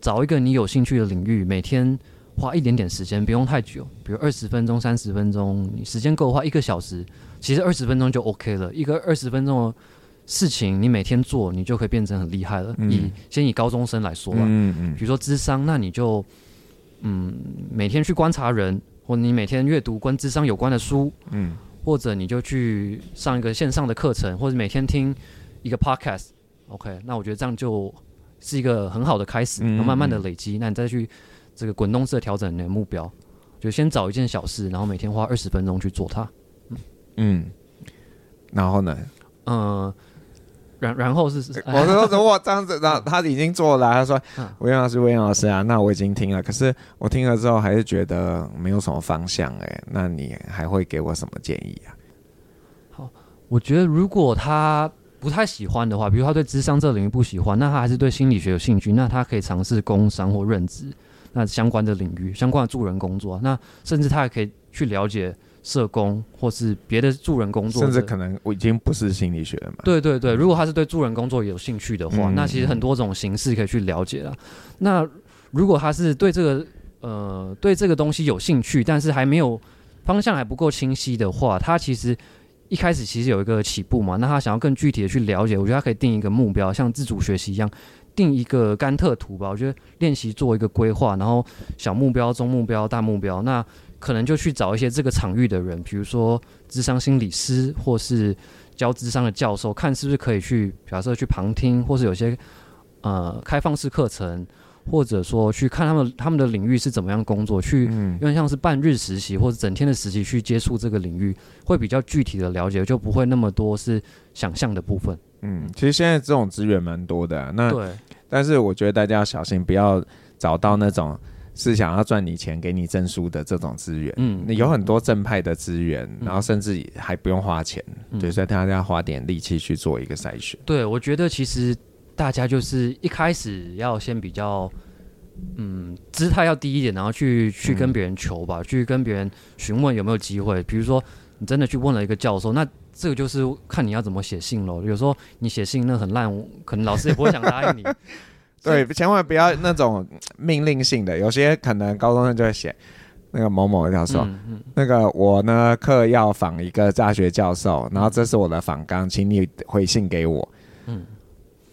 找一个你有兴趣的领域，每天。花一点点时间，不用太久，比如二十分钟、三十分钟，你时间够的话，一个小时，其实二十分钟就 OK 了。一个二十分钟的事情，你每天做，你就可以变成很厉害了。嗯、以先以高中生来说吧，嗯嗯，比如说智商，那你就嗯每天去观察人，或你每天阅读跟智商有关的书，嗯，或者你就去上一个线上的课程，或者每天听一个 podcast，OK，那我觉得这样就是一个很好的开始，能慢慢的累积，那你再去。这个滚动式的调整你的目标，就先找一件小事，然后每天花二十分钟去做它。嗯，嗯，然后呢？嗯，然 然后是，我说如果这样子，那他已经做了，他说：“魏老师，魏老师啊，那我已经听了，可是我听了之后还是觉得没有什么方向，哎，那你还会给我什么建议啊？”好，我觉得如果他不太喜欢的话，比如他对智商这个领域不喜欢，那他还是对心理学有兴趣，那他可以尝试工商或任职。那相关的领域，相关的助人工作，那甚至他还可以去了解社工或是别的助人工作，甚至可能我已经不是心理学了嘛。对对对，如果他是对助人工作有兴趣的话，嗯、那其实很多种形式可以去了解了。那如果他是对这个呃对这个东西有兴趣，但是还没有方向还不够清晰的话，他其实一开始其实有一个起步嘛。那他想要更具体的去了解，我觉得他可以定一个目标，像自主学习一样。定一个甘特图吧，我觉得练习做一个规划，然后小目标、中目标、大目标，那可能就去找一些这个场域的人，比如说智商心理师或是教智商的教授，看是不是可以去，假设去旁听，或是有些呃开放式课程，或者说去看他们他们的领域是怎么样工作，去因为像是半日实习或者整天的实习去接触这个领域，会比较具体的了解，就不会那么多是想象的部分。嗯，其实现在这种资源蛮多的，啊，那对，但是我觉得大家要小心，不要找到那种是想要赚你钱、给你证书的这种资源。嗯，有很多正派的资源，嗯，然后甚至还不用花钱，嗯，对，所以大家要花点力气去做一个筛选。对，我觉得其实大家就是一开始要先比较，嗯，姿态要低一点，然后去去跟别人求吧，嗯，去跟别人询问有没有机会。比如说你真的去问了一个教授，那。这个就是看你要怎么写信喽。有时候你写信那很烂，可能老师也不会想答应你。对，千万不要那种命令性的。有些可能高中生就会写那个某某教授，嗯嗯、那个我呢课要访一个大学教授，然后这是我的访纲，请你回信给我。嗯。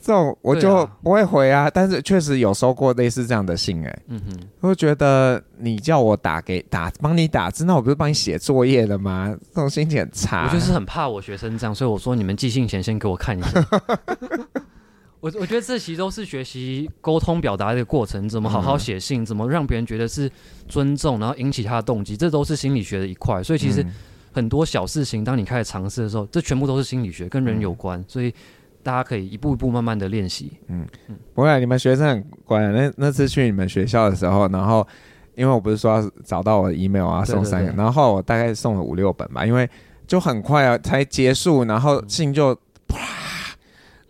这种我就不会回啊，啊但是确实有收过类似这样的信哎、欸，嗯哼，我觉得你叫我打给打帮你打字，那我不是帮你写作业的吗？这种心情很差。我就是很怕我学生这样，所以我说你们寄信前先给我看一下。我我觉得这其实都是学习沟通表达的过程，怎么好好写信，怎么让别人觉得是尊重，然后引起他的动机，这都是心理学的一块。所以其实很多小事情，当你开始尝试的时候，这全部都是心理学，跟人有关，所以。大家可以一步一步慢慢的练习。嗯嗯，不会，你们学生很乖。那那次去你们学校的时候，然后因为我不是说要找到我的 email 啊，送三个，然后我大概送了五六本吧，因为就很快啊，才结束，然后信就啪，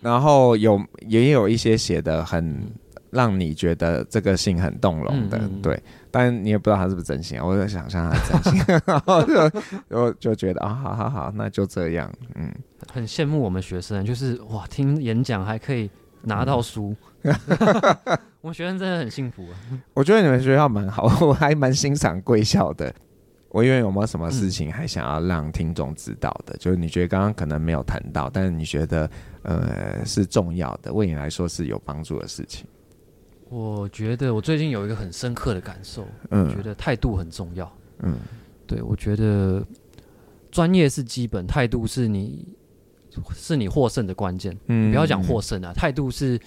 然后有也有一些写的很让你觉得这个信很动容的，嗯嗯对。但你也不知道他是不是真心啊，我在想象他是真心，然后就就就觉得啊，好好好，那就这样，嗯。很羡慕我们学生，就是哇，听演讲还可以拿到书，嗯、我们学生真的很幸福啊。我觉得你们学校蛮好，我还蛮欣赏贵校的。我因为有没有什么事情还想要让听众知道的？嗯、就是你觉得刚刚可能没有谈到，但是你觉得呃是重要的，为你来说是有帮助的事情。我觉得我最近有一个很深刻的感受，嗯，我觉得态度很重要。嗯，对，我觉得专业是基本，态度是你。是你获胜的关键，嗯，不要讲获胜啊，态度是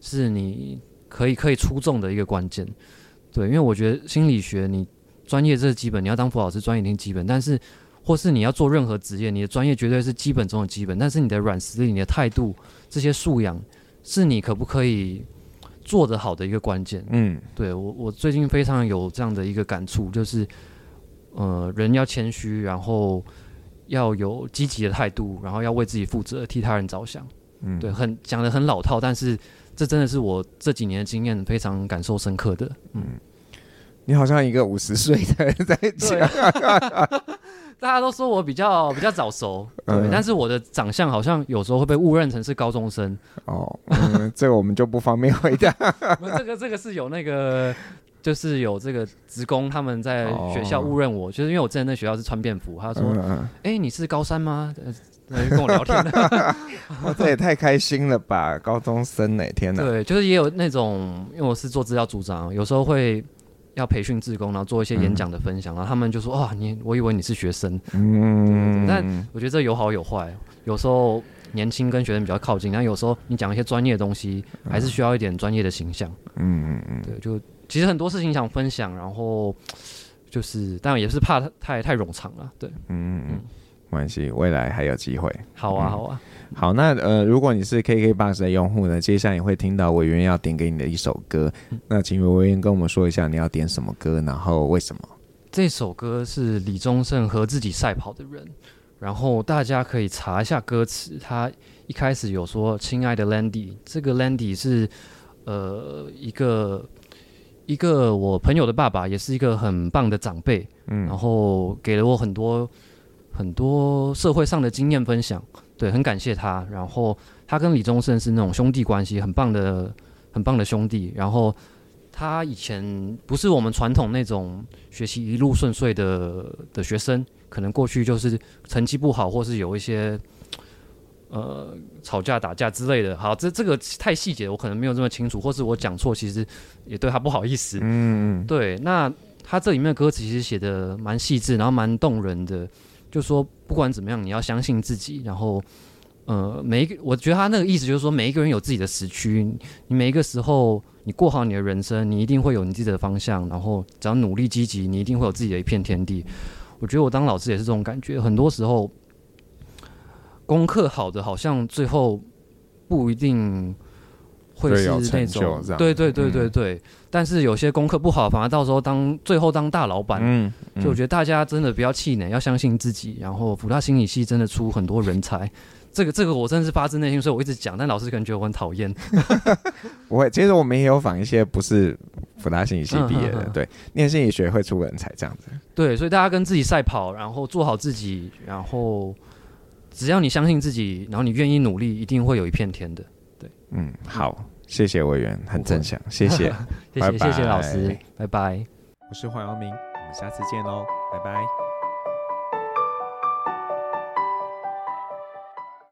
是你可以可以出众的一个关键，对，因为我觉得心理学你专业这是基本，你要当辅导老师专业一定基本，但是或是你要做任何职业，你的专业绝对是基本中的基本，但是你的软实力、你的态度这些素养，是你可不可以做得好的一个关键，嗯，对我我最近非常有这样的一个感触，就是呃，人要谦虚，然后要有积极的态度，然后要为自己负责，替他人着想。嗯，对，很讲的很老套，但是这真的是我这几年的经验，非常感受深刻的。嗯，你好像一个五十岁的人在讲。大家都说我比较比较早熟，对，嗯、但是我的长相好像有时候会被误认成是高中生。哦，嗯、这个我们就不方便回答。这个这个是有那个，就是有这个职工他们在学校误认我，哦、就是因为我之前那学校是穿便服，他说：“哎、嗯欸，你是高三吗？”呃，跟我聊天。哇，这也太开心了吧！高中生哪天呢？对，就是也有那种，因为我是做资料组长，有时候会。要培训自工，然后做一些演讲的分享，嗯、然后他们就说：“哇，你我以为你是学生。”嗯，但我觉得这有好有坏。有时候年轻跟学生比较靠近，但有时候你讲一些专业的东西，还是需要一点专业的形象。嗯嗯嗯，对，就其实很多事情想分享，然后就是，但也是怕太太冗长了。对，嗯嗯，没关系，未来还有机会。好啊，好啊。好，那呃，如果你是 KKBOX 的用户呢，接下来你会听到委员要点给你的一首歌。嗯、那请委员跟我们说一下你要点什么歌，然后为什么？这首歌是李宗盛和自己赛跑的人，然后大家可以查一下歌词。他一开始有说：“亲爱的 Landy，这个 Landy 是呃一个一个我朋友的爸爸，也是一个很棒的长辈，嗯，然后给了我很多很多社会上的经验分享。”对，很感谢他。然后他跟李宗盛是那种兄弟关系，很棒的、很棒的兄弟。然后他以前不是我们传统那种学习一路顺遂的的学生，可能过去就是成绩不好，或是有一些呃吵架、打架之类的。好，这这个太细节，我可能没有这么清楚，或是我讲错，其实也对他不好意思。嗯，对。那他这里面的歌词其实写的蛮细致，然后蛮动人的。就说不管怎么样，你要相信自己。然后，呃，每一个，我觉得他那个意思就是说，每一个人有自己的时区。你每一个时候，你过好你的人生，你一定会有你自己的方向。然后，只要努力积极，你一定会有自己的一片天地。我觉得我当老师也是这种感觉。很多时候，功课好的，好像最后不一定。会是那种，对对对对对，嗯、但是有些功课不好，反而到时候当最后当大老板，嗯，嗯，就我觉得大家真的不要气馁，要相信自己。然后辅大心理系真的出很多人才，这个这个我真的是发自内心，所以我一直讲，但老师可能觉得我很讨厌。不会，其实我们也有访一些不是辅大心理系毕业的，对，念心理学会出人才这样子。对，所以大家跟自己赛跑，然后做好自己，然后只要你相信自己，然后你愿意努力，一定会有一片天的。对，嗯，好，谢谢委员，很正向，谢谢，谢谢，谢谢老师，拜拜。我是黄耀明，我们下次见喽，拜拜。